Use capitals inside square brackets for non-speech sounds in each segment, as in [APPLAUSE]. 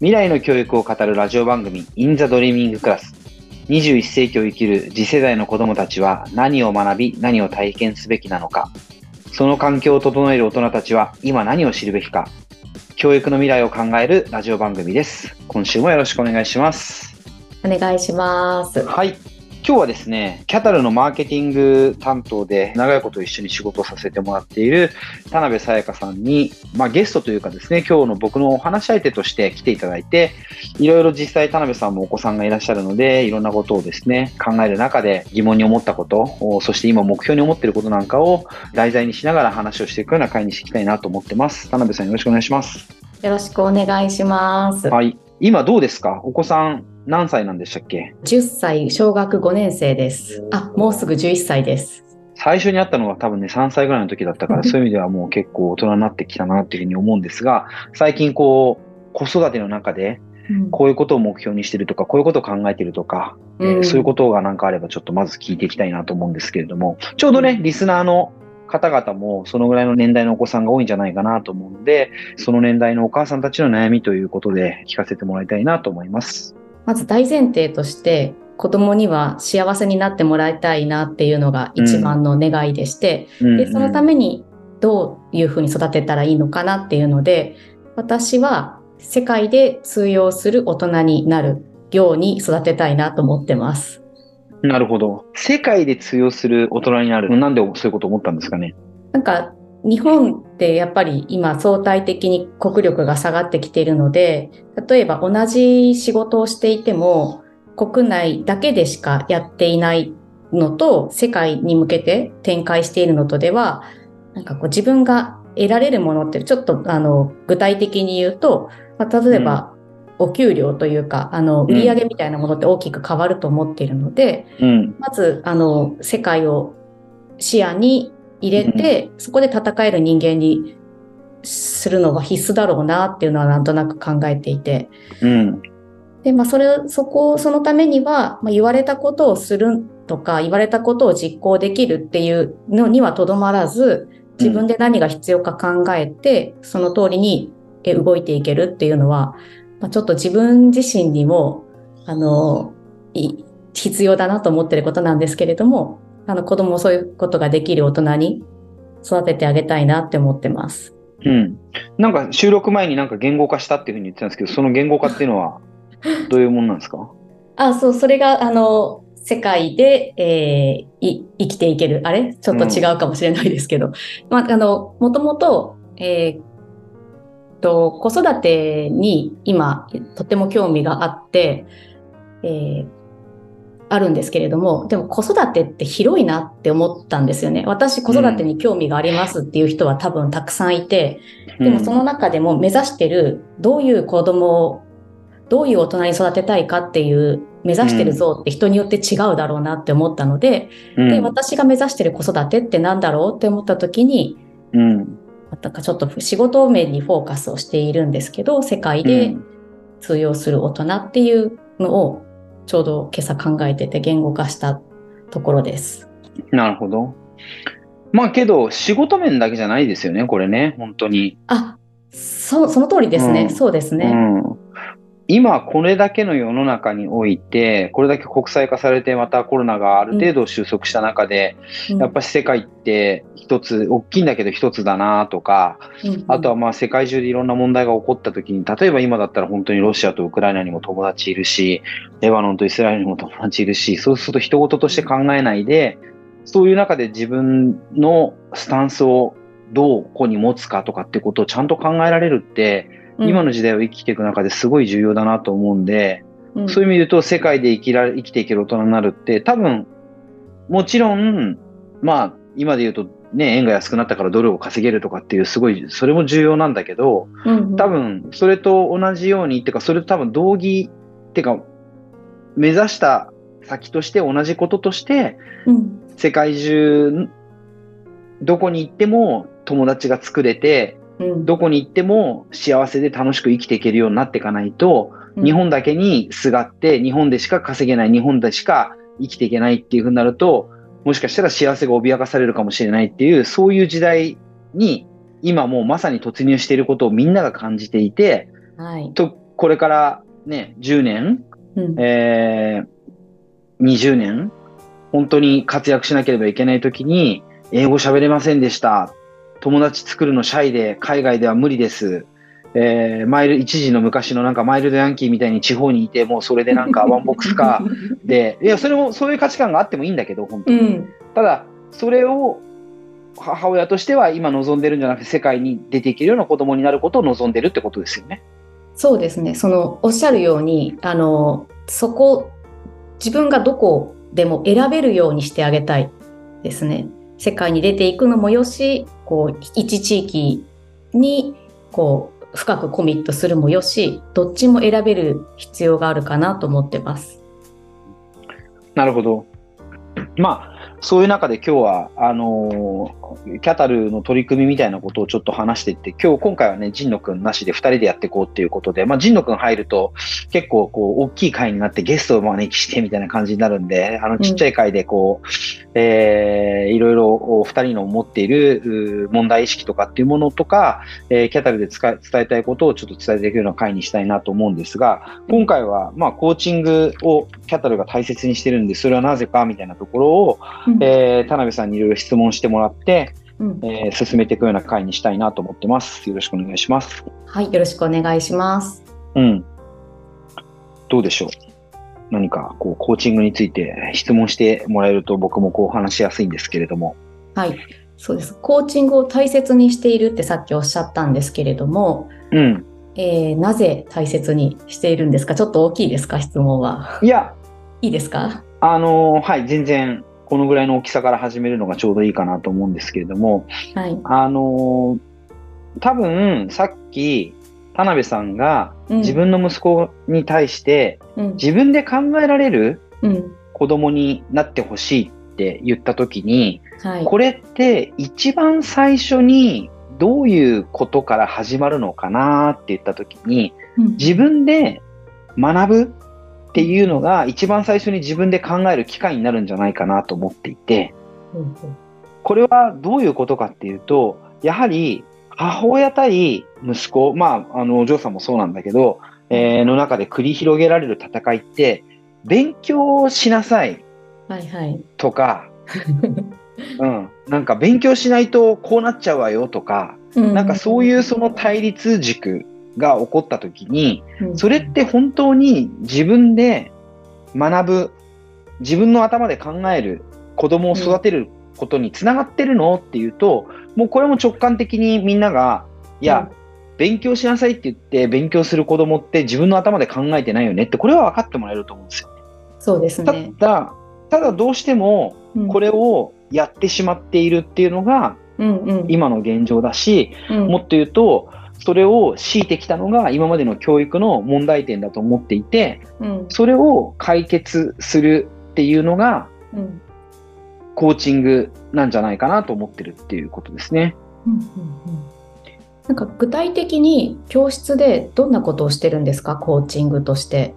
未来の教育を語るラジオ番組 In the Dreaming Class 21世紀を生きる次世代の子供たちは何を学び何を体験すべきなのか。その環境を整える大人たちは今何を知るべきか。教育の未来を考えるラジオ番組です。今週もよろしくお願いします。お願いします。はい今日はですね、キャタルのマーケティング担当で長いこと一緒に仕事をさせてもらっている田辺さやかさんに、まあ、ゲストというかですね、今日の僕のお話し相手として来ていただいて、いろいろ実際田辺さんもお子さんがいらっしゃるので、いろんなことをですね、考える中で疑問に思ったこと、そして今目標に思っていることなんかを題材にしながら話をしていくような会にしていきたいなと思ってます。田辺さんよろしくお願いします。よろしくお願いします。はい。今どうですか？お子さん何歳なんでしたっけ ?10 歳、小学5年生です。あ、もうすぐ11歳です。最初に会ったのは多分ね、3歳ぐらいの時だったから、[LAUGHS] そういう意味ではもう結構大人になってきたなっていうふうに思うんですが、最近こう、子育ての中で、こういうことを目標にしてるとか、こういうことを考えてるとか、うん、えー、そういうことがなんかあればちょっとまず聞いていきたいなと思うんですけれども、ちょうどね、リスナーの方々もそのぐらいの年代のお子さんが多いんじゃないかなと思うので、その年代のお母さんたちの悩みということで聞かせてもらいたいなと思います。まず大前提として子供には幸せになってもらいたいなっていうのが一番の願いでして、うん、でそのためにどういうふうに育てたらいいのかなっていうので私は世界で通用する大人になるように育てたいなと思ってます。なるほど。世界で通用する大人になる。なんでそういうこと思ったんですかね？なんか日本ってやっぱり今相対的に国力が下がってきているので、例えば同じ仕事をしていても国内だけでしかやっていないのと世界に向けて展開しているのとでは、なんかこう自分が得られるものってちょっとあの具体的に言うと、まあ、例えば、お給料というか、あの、売上みたいなものって大きく変わると思っているので、うん、まず、あの、世界を視野に入れて、そこで戦える人間にするのが必須だろうなっていうのはなんとなく考えていて。うん、で、まあ、それ、そこ、そのためには、まあ、言われたことをするとか、言われたことを実行できるっていうのにはとどまらず、自分で何が必要か考えて、その通りに動いていけるっていうのは、まあ、ちょっと自分自身にも、あの、必要だなと思ってることなんですけれども、あの子供もそういうことができる大人に育ててあげたいなって思ってます。うん。なんか収録前になんか言語化したっていうふうに言ってたんですけど、その言語化っていうのは [LAUGHS] どういうものなんですか？あ、そう、それが、あの、世界で、えー、生きていける。あれ？ちょっと違うかもしれないですけど。うん、まあ、あの、もともと、えー、と、子育てに今、とても興味があって、えー、あるんですけれども、でも子育てって広いなって思ったんですよね。私子育てに興味がありますっていう人は多分たくさんいて、でもその中でも目指してるどういう子供をどういう大人に育てたいかっていう目指してる像って人によって違うだろうなって思ったので、で、私が目指してる子育てって何だろうって思った時に、うん、なんかちょっと仕事面にフォーカスをしているんですけど、世界で通用する大人っていうのをちょうど今朝考えてて言語化したところです。なるほど。まあけど、仕事面だけじゃないですよね、これね、本当に。あ、そう、その通りですね。うん、そうですね。うん今これだけの世の中において、これだけ国際化されて、またコロナがある程度収束した中で、うん、やっぱり世界って一つ、大きいんだけど一つだなとか、うん、あとはまあ世界中でいろんな問題が起こった時に、例えば今だったら本当にロシアとウクライナにも友達いるし、レバノンとイスラエルにも友達いるし、そうすると人事として考えないで、そういう中で自分のスタンスをどうここに持つかとかってことをちゃんと考えられるって、今の時代を生きていく中ですごい重要だなと思うんで、うん、そういう意味で言うと世界で生きら生きていける大人になるって多分もちろんまあ今で言うとね円が安くなったからドルを稼げるとかっていうすごいそれも重要なんだけど、うん、多分それと同じようにっていうかそれと多分同義っていうか目指した先として同じこととして、うん、世界中どこに行っても友達が作れてどこに行っても幸せで楽しく生きていけるようになっていかないと、うん、日本だけにすがって、日本でしか稼げない、日本でしか生きていけないっていうふうになると、もしかしたら幸せが脅かされるかもしれないっていう、そういう時代に今もうまさに突入していることをみんなが感じていて、はい、とこれからね、10年、うん。えー、20年、本当に活躍しなければいけないときに、英語喋れませんでした。友達作るのシャイで、海外では無理です。えー、マイル、一時の昔のなんかマイルドヤンキーみたいに地方にいて、もうそれでなんか [LAUGHS] ワンボックスカーで、いや、それも、そういう価値観があってもいいんだけど、本当に。うん。ただ、それを母親としては今望んでるんじゃなくて、世界に出ていけるような子供になることを望んでるってことですよね。そうですね。その、おっしゃるように、あの、そこ、自分がどこでも選べるようにしてあげたいですね。世界に出ていくのもよし、こう、一地域に、こう、深くコミットするもよし、どっちも選べる必要があるかなと思ってます。なるほど。まあ、そういう中で今日は、あのーキャタルの取り組みみたいなことをちょっと話していって、今日、今回はね、神野くんなしで2人でやっていこうっていうことで、まあ、神野くん入ると、結構、こう、大きい会になってゲストを招きしてみたいな感じになるんで、あの、ちっちゃい会で、こう、えーいろいろお2人の持っているう問題意識とかっていうものとか、えーキャタルで伝えたいことをちょっと伝えていくような会にしたいなと思うんですが、今回は、まあ、コーチングをキャタルが大切にしてるんで、それはなぜかみたいなところを、うん。えー田辺さんにいろいろ質問してもらって、うんえー進めていくような会にしたいなと思ってます。よろしくお願いします。はい、よろしくお願いします。うん。どうでしょう何か、こう、コーチングについて質問してもらえると僕もこう話しやすいんですけれども。はい、そうです。コーチングを大切にしているってさっきおっしゃったんですけれども、うん。えーなぜ大切にしているんですか？ちょっと大きいですか？質問は。いや、いいですか？あのーはい、全然、このぐらいの大きさから始めるのがちょうどいいかなと思うんですけれども、はい。あのー多分、さっき、田辺さんがうん自分の息子に対して、うん。自分で考えられるうん。子供になってほしいって言った時に、はい。これって一番最初にどういうことから始まるのかなって言った時に、うん自分で学ぶっていうのが一番最初に自分で考える機会になるんじゃないかなと思っていて、うんこれはどういうことかっていうと、やはり母親対息子、まあ、あの、お嬢さんもそうなんだけど、えーの中で繰り広げられる戦いって、勉強しなさいはいはい。とか、[LAUGHS] うん、なんか勉強しないとこうなっちゃうわよとか、なんかそういうその対立軸が起こった時に、うん。それって本当に自分で学ぶ、自分の頭で考える、子供を育てることにつながってるのっていうと、もうこれも直感的にみんなが、いや、勉強しなさいって言って勉強する子供って自分の頭で考えてないよねって、これは分かってもらえると思うんですよ。そうですたね。だ、ただどうしてもこれ、れをやってしまっているっていうのがうんうん、今の現状だし、うん。もっと言うと、それを強いてきたのが今までの教育の問題点だと思っていて、うんそれを解決するっていうのがうんコーチングなんじゃないかなと思ってるっていうことですね。うんうんうんなんか具体的に教室でどんなことをしてるんですか？コーチングとして。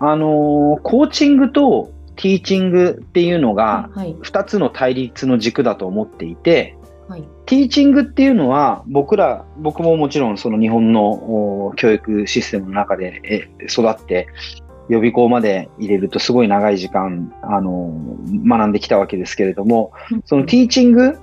あのーコーチングとティーチングっていうのがはい。2つの対立の軸だと思っていて、はい。ティーチングっていうのは僕ら、僕ももちろんその日本のお教育システムの中でえ育って予備校まで入れるとすごい長い時間、あのー学んできたわけですけれども、そのティーチングっ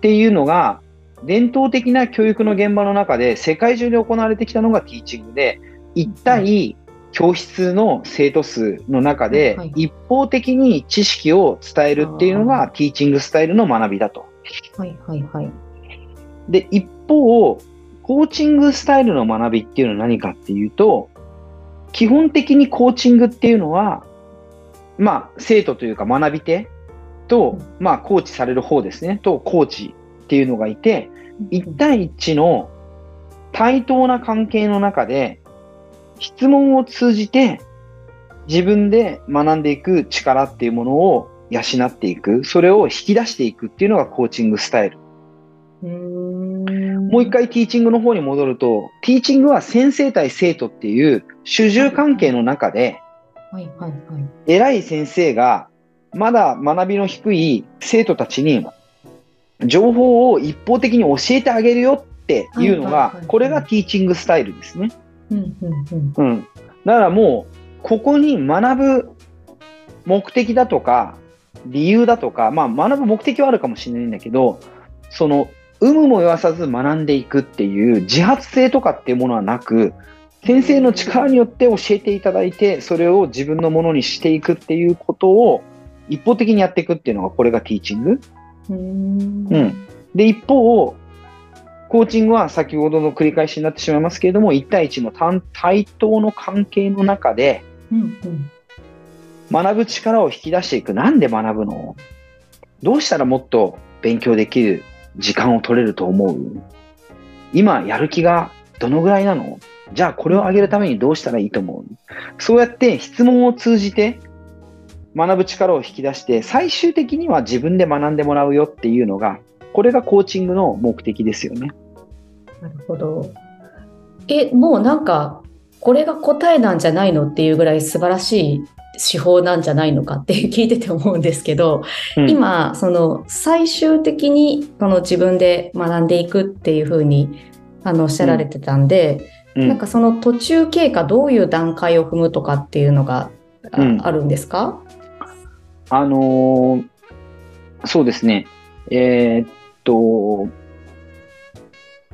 ていうのが伝統的な教育の現場の中で世界中で行われてきたのがティーチングで、1対教室の生徒数の中ではい一方的に知識を伝えるっていうのがティーチングスタイルの学びだと。はいはいはい。で、一方、コーチングスタイルの学びっていうのは何かっていうと、基本的にコーチングっていうのは、まあ、生徒というか学び手と、まあ、コーチされる方ですね、と、コーチっていうのがいて、1対1の対等な関係の中で、質問を通じて自分で学んでいく力っていうものを養っていく、それを引き出していくっていうのがコーチングスタイル。もう一回ティーチングの方に戻ると、ティーチングは先生対生徒っていう主従関係の中で、はいはいはい。偉い先生がまだ学びの低い生徒たちに情報を一方的に教えてあげるよっていうのがこれがティーチングスタイルですね。ううんうんうんうん。だからもう、ここに学ぶ目的だとか、理由だとか、まあ学ぶ目的はあるかもしれないんだけど、その、有無も言わさず学んでいくっていう自発性とかっていうものはなく、先生の力によって教えていただいて、それを自分のものにしていくっていうことを一方的にやっていくっていうのが、これがティーチング。うーん。うん。で、一方、コーチングは先ほどの繰り返しになってしまいますけれども、1対1の対対等の関係の中で、うん。うん学ぶ力を引き出していく。なんで学ぶの？どうしたらもっと勉強できる時間を取れると思う？今やる気がどのぐらいなの？じゃあこれを上げるためにどうしたらいいと思う？そうやって質問を通じて学ぶ力を引き出して最終的には自分で学んでもらうよっていうのがこれがコーチングの目的ですよね。なるほど。え、もうなんか、これが答えなんじゃないの？っていうぐらい素晴らしい手法なんじゃないのかって [LAUGHS] 聞いてて思うんですけど、うん。今、その最終的にその自分で学んでいくっていうふうにあのおっしゃられてたんで、うん。なんかその途中経過どういう段階を踏むとかっていうのがあるんですか？あのーそうですね。えーっと、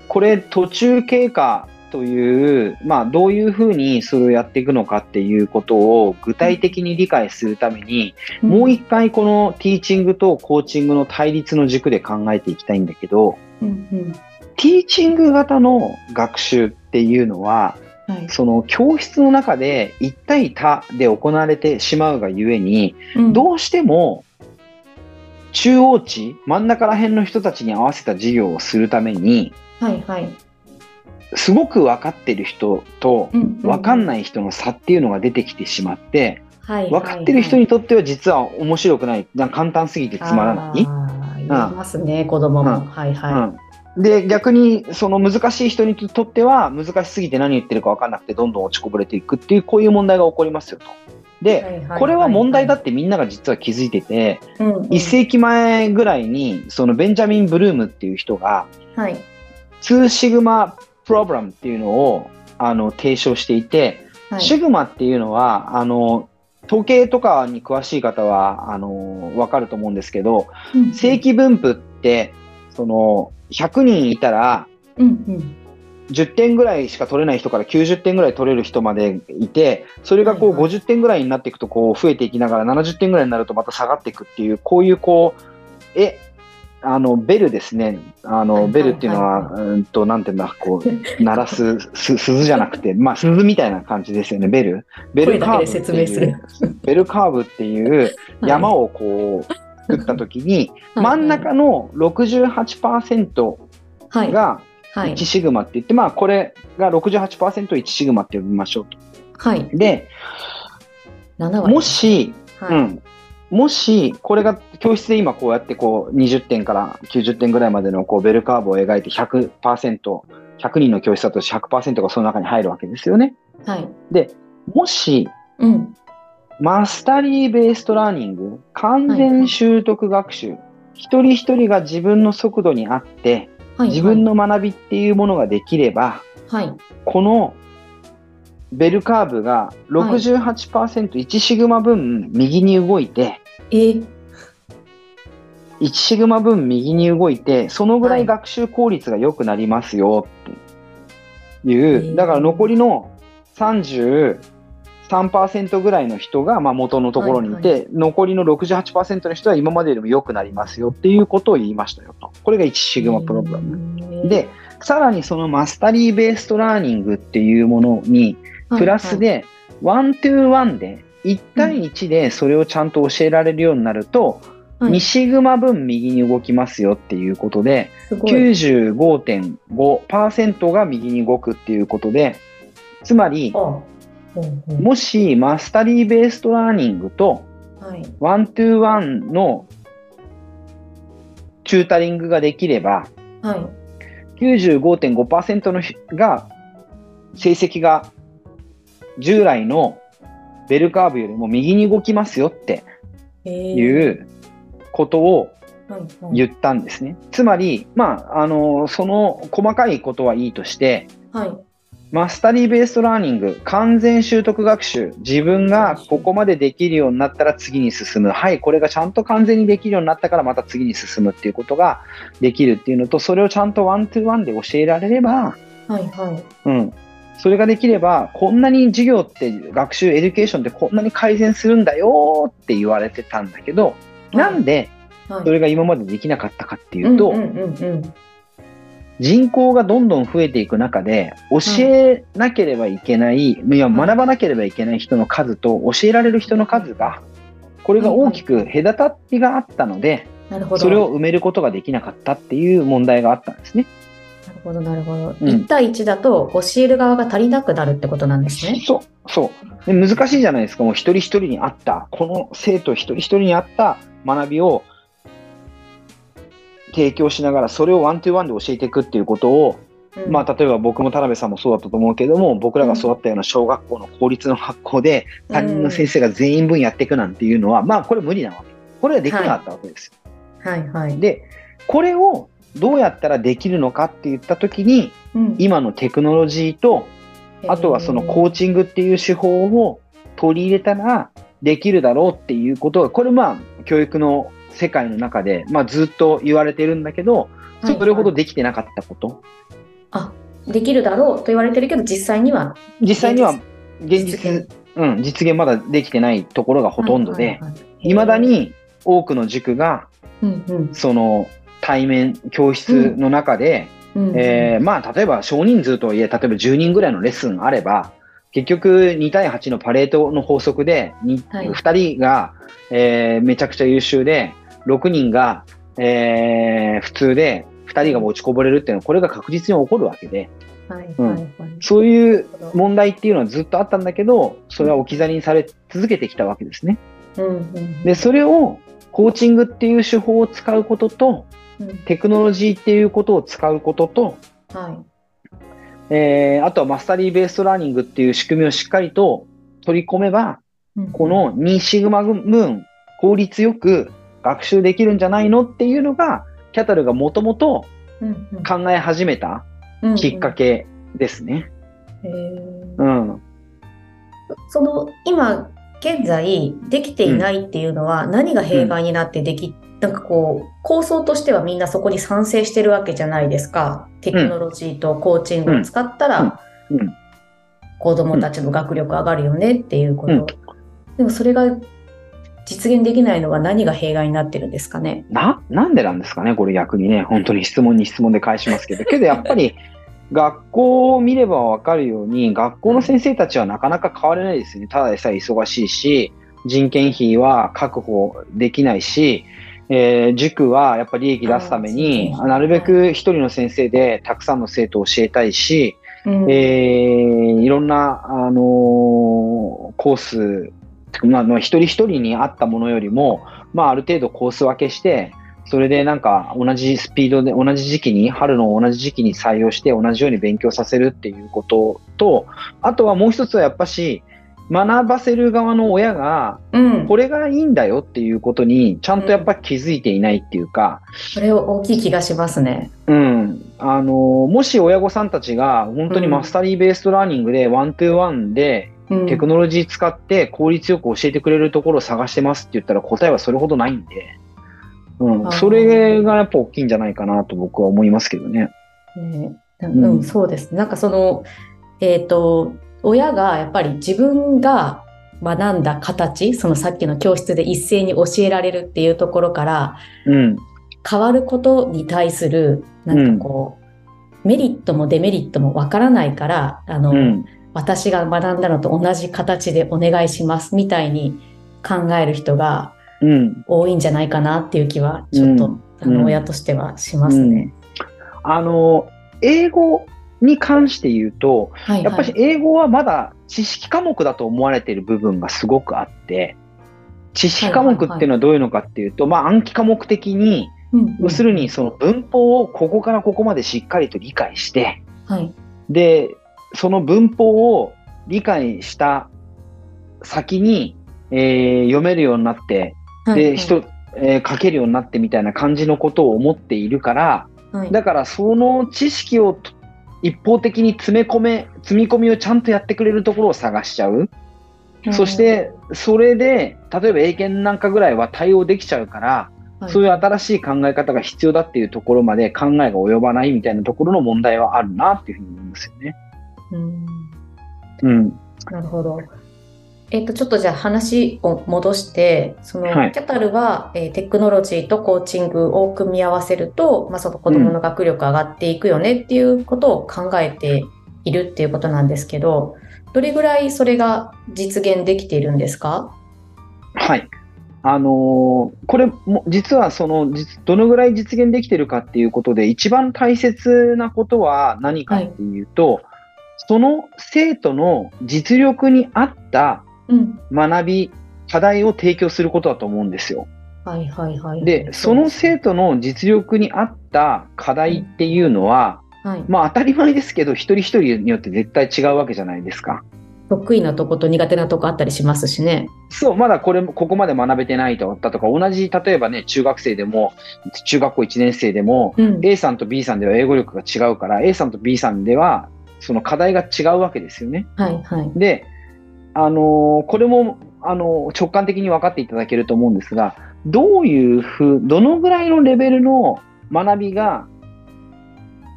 これ途中経過という、まあどういうふうにそれをやっていくのかっていうことを具体的に理解するために、もう一回このティーチングとコーチングの対立の軸で考えていきたいんだけど、うんうん。ティーチング型の学習っていうのは、はい。その教室の中で一対多で行われてしまうがゆえに、うん。どうしても中央値、真ん中ら辺の人たちに合わせた授業をするために、はいはい。すごく分かってる人とうん分かんい。ない人の差っていうのが出てきてしまって、はい分かってる人にとっては実は面白くない、簡単すぎてつまらない。ますね、子供も。うんはいはうんで、逆に、その難しい人にとっては、難しすぎて何言ってるか分かんなくて、どんどん落ちこぼれていくっていう、こういう問題が起こりますよと。い。で、これは問題だってみんなが実は気づいてて、うんうん1世紀前ぐらいに、そのベンジャミン・ブルームっていう人が、はい。2シグマプログラムっていうのをあの提唱していて、はい。シグマっていうのは、あの、統計とかに詳しい方は、あの、わかると思うんですけど、うん正規分布って、その、100人いたら、うんうん。10点ぐらいしか取れない人から90点ぐらい取れる人までいて、それがこうはいはい。50点ぐらいになっていくとこう増えていきながら70点ぐらいになるとまた下がっていくっていう、こういうこう、え、あの、ベルですね。あの、ベルっていうのは、はうーんと、なんていうんだ、こう、[LAUGHS] 鳴らす、す鈴じゃなくて、まあ、鈴みたいな感じですよね、ベル。ベルカーブっていう、[LAUGHS] ベルカーブっていう山をこう、作ったときに、真ん中の68%はいがはい1シグマって言って、まあ、これが68%、1シグマって呼びましょうと。はい。で、7割。もし、はい、うん。もし、これが教室で今こうやってこう20点から90点ぐらいまでのこうベルカーブを描いて100%、100人の教室だと100%がその中に入るわけですよね。はい。で、もし、うん。マスタリーベーストラーニング、完全習得学習、一人一人が自分の速度に合って、はい。自分の学びっていうものができれば、はい。このベルカーブが68%、1シグマ分右に動いて、え。ー1シグマ分右に動いて、そのぐらはいい学習効率が良くなりますよっていへーう、だから残りの33%ぐらいの人がまあ元のところにいて、はい残りの68%の人は今までよりも良くなりますよっていうことを言いましたよと。これが1シグマプログラム。で、さらにその mastery-based learning っていうものに、プラス、で、 one-to-one で、1対1でそれをちゃんと教えられるようになると、はい2シグマ分右に動きますよっていうことで、すごい。95.5%が右に動くっていうことで、つまり、もし mastery-based learning とはい。 one-to-one のチュータリングができれば、はい。95.5%の人が成績が従来のベルカーブよりも右に動きますよってえーいうことを言ったんですね。つまり、まあ、あの、その細かいことはいいとして、はい。マスタリーベーストラーニング、完全習得学習、自分がここまでできるようになったら次に進む。はい、これがちゃんと完全にできるようになったからまた次に進むっていうことができるっていうのと、それをちゃんと one-to-one で教えられれば、はいはい。うん。それができれば、こんなに授業って学習、 education ってこんなに改善するんだよって言われてたんだけど、なんではいそれが今までできなかったかっていうと。人口がどんどん増えていく中で、教えなければいけない、いや学ばなければいけない人の数と教えられる人の数が、これが大きく隔たりがあったので。それを埋めることができなかったっていう問題があったんですね。なるほど、なるほど。うん1対1だと教える側が足りなくなるってことなんですね。そう、そう。で難しいじゃないですか。もう一人一人に合った、この生徒一人一人に合った学びを提供しながら、それをワントゥーワンで教えていくっていうことを、うんまあ、例えば僕も田辺さんもそうだったと思うけども、僕らが育ったような小学校の公立の学校で、担任の先生が全員分やっていくなんていうのは、まあ、これ無理なわけ。これはできなかったわけですよ。はいはい。で、これをどうやったらできるのかって言ったときに、うん。今のテクノロジーと、あとはそのコーチングっていう手法を取り入れたらできるだろうっていうことが、これまあ教育の世界の中で、まあずっと言われてるんだけど、はい。それほどできてなかったこと。あ、できるだろうと言われてるけど、実際には実際には現実実、うん、実現まだできてないところがほとんどで、はいはいはい。未だ、に多くの塾が、うんうん。その対面教室の中で、えーまあ、例えば少人数とはいえ、例えば10人ぐらいのレッスンあれば、結局2対8のパレートの法則で、にはい。2人が、えーめちゃくちゃ優秀で、6人が、えー普通で、2人が落ちこぼれるっていうのは、これが確実に起こるわけで、そういう問題っていうのはずっとあったんだけど、それは置き去りにされ続けてきたわけですね。うんうん。で、それをコーチングっていう手法を使うことと、うん。テクノロジーっていうことを使うことと、はい。えーあとはマスタリーベーストラーニングっていう仕組みをしっかりと取り込めば、うん。この2シグマムーン、効率よく学習できるんじゃないのっていうのが、キャタルがもともと考え始めたきっかけですね。うん。その今現在できていないっていうのは何が弊害になってでき、なんかこう構想としてはみんなそこに賛成してるわけじゃないですか。テクノロジーとコーチングを使ったらうんうん子供たちの学力上がるよねっていうこと。うんでもそれが実現できないのは何が弊害になってるんですかね？な、なんでなんですかねこれ逆にね、本当に質問に質問で返しますけど。けどやっぱり、学校を見ればわかるように、学校の先生たちはなかなか変われないですよね。ただでさえ忙しいし、人件費は確保できないし、えー塾はやっぱり利益出すために、なるべく一人の先生でたくさんの生徒を教えたいし、うん。えーいろんな、あのーコース、まあ、まあ一人一人に合ったものよりも、まあ、ある程度コース分けして、それでなんか同じスピードで、同じ時期に、春の同じ時期に採用して、同じように勉強させるっていうことと、あとはもう一つはやっぱし、学ばせる側の親が、うん、これがいいんだよっていうことに、ちゃんとやっぱ気づいていないっていうか、それ大きい気がしますね。うん。あの、もし親御さんたちが本当に mastery-based learning で one-to-one でうんテクノロジー使って効率よく教えてくれるところを探してますって言ったら答えはそれほどないんで、うんそれがやっぱ大きいんじゃないかなと僕は思いますけどね。ねううんん、そうです。なんかその、えっ、と、親がやっぱり自分が学んだ形、そのさっきの教室で一斉に教えられるっていうところからうん。変わることに対する、なんかこう、メリットもデメリットもわからないから、あの、うん。私が学んだのと同じ形でお願いしますみたいに考える人がうん。多いんじゃないかなっていう気は、ちょっと、うんあの、親としてはしますね。あの、英語に関して言うと、はい、やっぱり英語はまだ知識科目だと思われている部分がすごくあって、知識科目っていうのはどういうのかっていうと、まあ暗記科目的に、うん要するにその文法をここからここまでしっかりと理解して、はい。で、その文法を理解した先に、えー読めるようになって、で、はいはい。人、えー書けるようになってみたいな感じのことを思っているから、はい。だからその知識をと一方的に詰め込め、積み込みをちゃんとやってくれるところを探しちゃう。そし、て、それで、例えば英検なんかぐらいは対応できちゃうから、はいそういう新しい考え方が必要だっていうところまで考えが及ばないみたいなところの問題はあるなっていうふうに思いますよね。うんうん。なるほど。えっと、ちょっとじゃあ話を戻して、その、はいキャタルは、えーテクノロジーとコーチングを組み合わせると、まあ、その子供の学力上がっていくよねっていうことを考えているっていうことなんですけど、どれぐらいそれが実現できているんですか？はい。あのーこれも、実はその、実どのぐらい実現できてるかっていうことで、一番大切なことは何かっていうと、その生徒の実力に合ったうん。学び、課題を提供することだと思うんですよ。はいはいはい。で、その生徒の実力に合った課題っていうのは、はい、まあ当たり前ですけど、一人一人によって絶対違うわけじゃないですか。得意なとこと苦手なとこあったりしますしね。そう、まだこれ、ここまで学べてないとだとか、同じ、例えばね、中学生でも、中学校1年生でも、うん。A さんと B さんでは英語力が違うから、A さんと B さんでは、その課題が違うわけですよね。はいはい。で、あのーこれも、あのー直感的に分かっていただけると思うんですが、どういうふう、どのぐらいのレベルの学びが、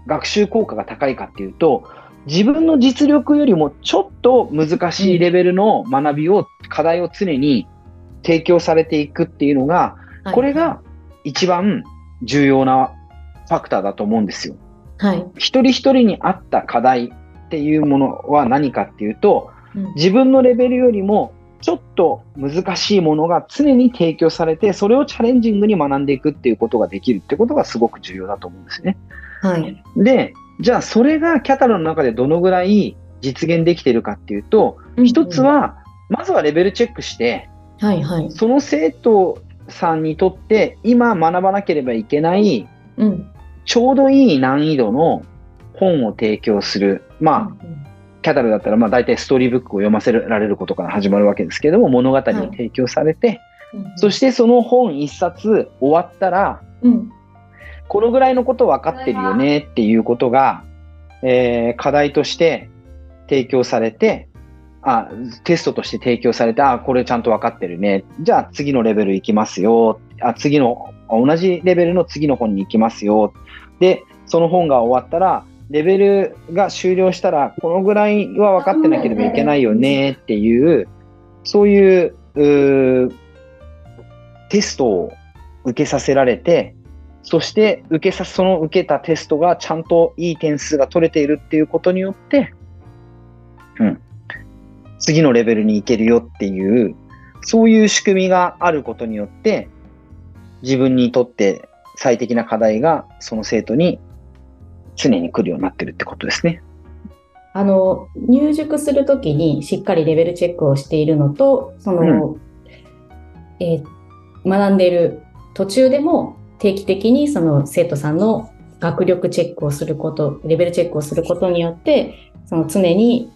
学習効果が高いかっていうと、自分の実力よりもちょっと難しいレベルの学びを、課題を常に提供されていくっていうのが、はいこれが一番重要なファクターだと思うんですよ。はい。一人一人に合った課題っていうものは何かっていうと、うん自分のレベルよりもちょっと難しいものが常に提供されて、それをチャレンジングに学んでいくっていうことができるってことがすごく重要だと思うんですね。はい。で、じゃあそれがキャタロの中でどのぐらい実現できてるかっていうと、一つは、まずはレベルチェックして、はいはい。その生徒さんにとって今学ばなければいけないうん。ちょうどいい難易度の本を提供する。まあ、キャタルだったら、まあ大体ストーリーブックを読ませられることから始まるわけですけれども、物語を提供されて、うんそしてその本一冊終わったら、うん。このぐらいのこと分かってるよねっていうことが、えー課題として提供されて、あ、テストとして提供されて、あ、これちゃんと分かってるね。じゃあ次のレベル行きますよ。あ、次の、同じレベルの次の本に行きますよ。で、その本が終わったら、レベルが終了したら、このぐらいは分かってなければいけないよねっていう、そういう、テストを受けさせられて、そして受けさ、その受けたテストがちゃんといい点数が取れているっていうことによって、うん。次のレベルに行けるよっていう、そういう仕組みがあることによって、自分にとって最適な課題がその生徒に常に来るようになってるってことですね。あの、入塾するときにしっかりレベルチェックをしているのと、その、えー学んでいる途中でも定期的にその生徒さんの学力チェックをすること、レベルチェックをすることによって、その常に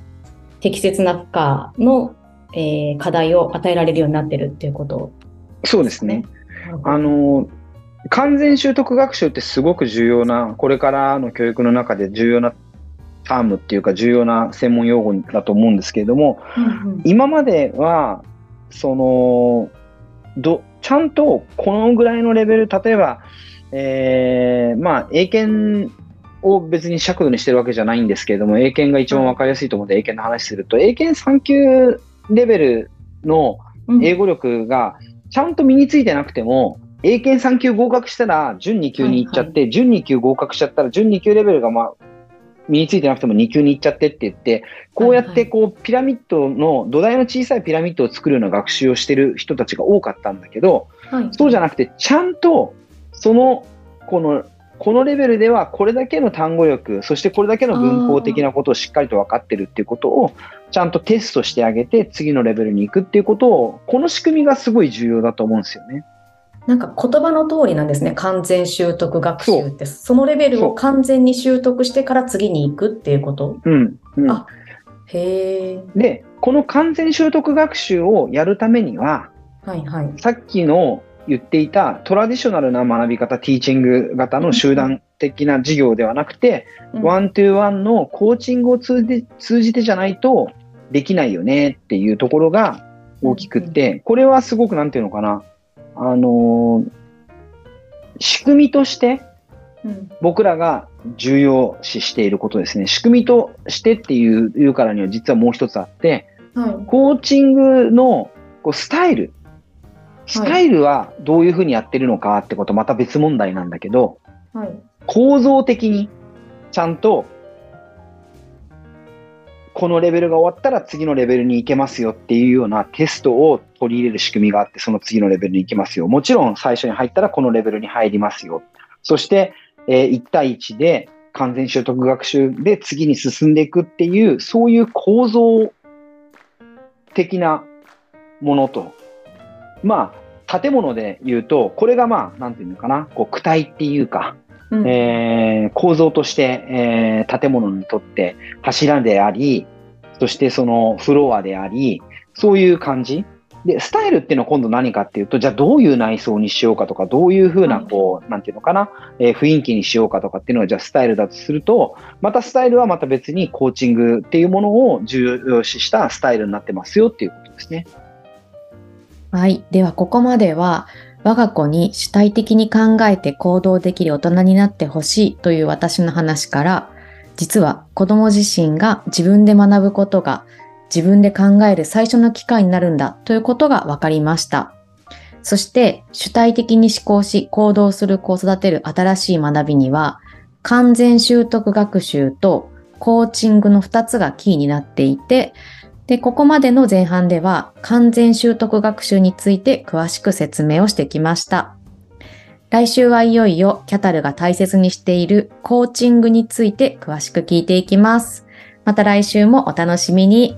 適切な負荷の、えー課題を与えられるようになってるっていうことそうですね。ね。あの、完全習得学習ってすごく重要な、これからの教育の中で重要なタームっていうか重要な専門用語だと思うんですけれども、うんうん。今までは、その、ど、ちゃんとこのぐらいのレベル、例えば、えーまあ、英検を別に尺度にしてるわけじゃないんですけれども、英検が一番わかりやすいと思うんで、英検の話すると、英検3級レベルのうん。英語力がちゃんと身についてなくても、英検3級合格したら準2級に行っちゃって、準2級合格しちゃったら準2級レベルがまあ身についてなくても2級に行っちゃってって言って、こうやってこうピラミッドの土台の小さいピラミッドを作るような学習をしてる人たちが多かったんだけど、はい。そうじゃなくてちゃんとそのこのこのレベルではこれだけの単語力、そしてこれだけの文法的なことをしっかりと分かってるっていうことをちゃんとテストしてあげて次のレベルに行くっていうことを、この仕組みがすごい重要だと思うんですよね。なんか言葉の通りなんですね。完全習得学習って。そのレベルを完全に習得してから次に行くっていうこと？うん。うんあへえ。で、この完全習得学習をやるためには、はいはい。さっきの言っていたトラディショナルな学び方、ティーチング型の集団的な授業ではなくて、ワントゥーワンのコーチングを通じ通じてじゃないとできないよねっていうところが大きくって、これはすごくなんていうのかな、あのー、仕組みとして僕らが重要視していることですね。仕組みとしてっていういうからには実はもう一つあって、はい、コーチングのこうスタイル、スタイルはどういうふうにやってるのかってことまた別問題なんだけど、はい、構造的にちゃんとこのレベルが終わったら次のレベルに行けますよっていうようなテストを取り入れる仕組みがあって、その次のレベルに行けますよ。もちろん最初に入ったらこのレベルに入りますよ。そして、えー、1対1で完全習得学習で次に進んでいくっていう、そういう構造的なものと、まあ、建物で言うと、これがまあ、なんていうのかな、こう、躯体っていうか、うん、えー、構造として、えー、建物にとって柱であり、そしてそのフロアであり、そういう感じ。で、スタイルっていうのは今度何かっていうと、じゃあどういう内装にしようかとか、どういうふうな、こう、なんていうのかな、えー、雰囲気にしようかとかっていうのが、じゃあスタイルだとすると、またスタイルはまた別にコーチングっていうものを重要視したスタイルになってますよっていうことですね。はい。では、ここまでは、我が子に主体的に考えて行動できる大人になってほしいという私の話から、実は子供自身が自分で学ぶことが自分で考える最初の機会になるんだということが分かりました。そして主体的に思考し行動する子を育てる新しい学びには完全習得学習とコーチングの2つがキーになっていてで、ここまでの前半では完全習得学習について詳しく説明をしてきました。来週はいよいよキャタルが大切にしているコーチングについて詳しく聞いていきます。また来週もお楽しみに。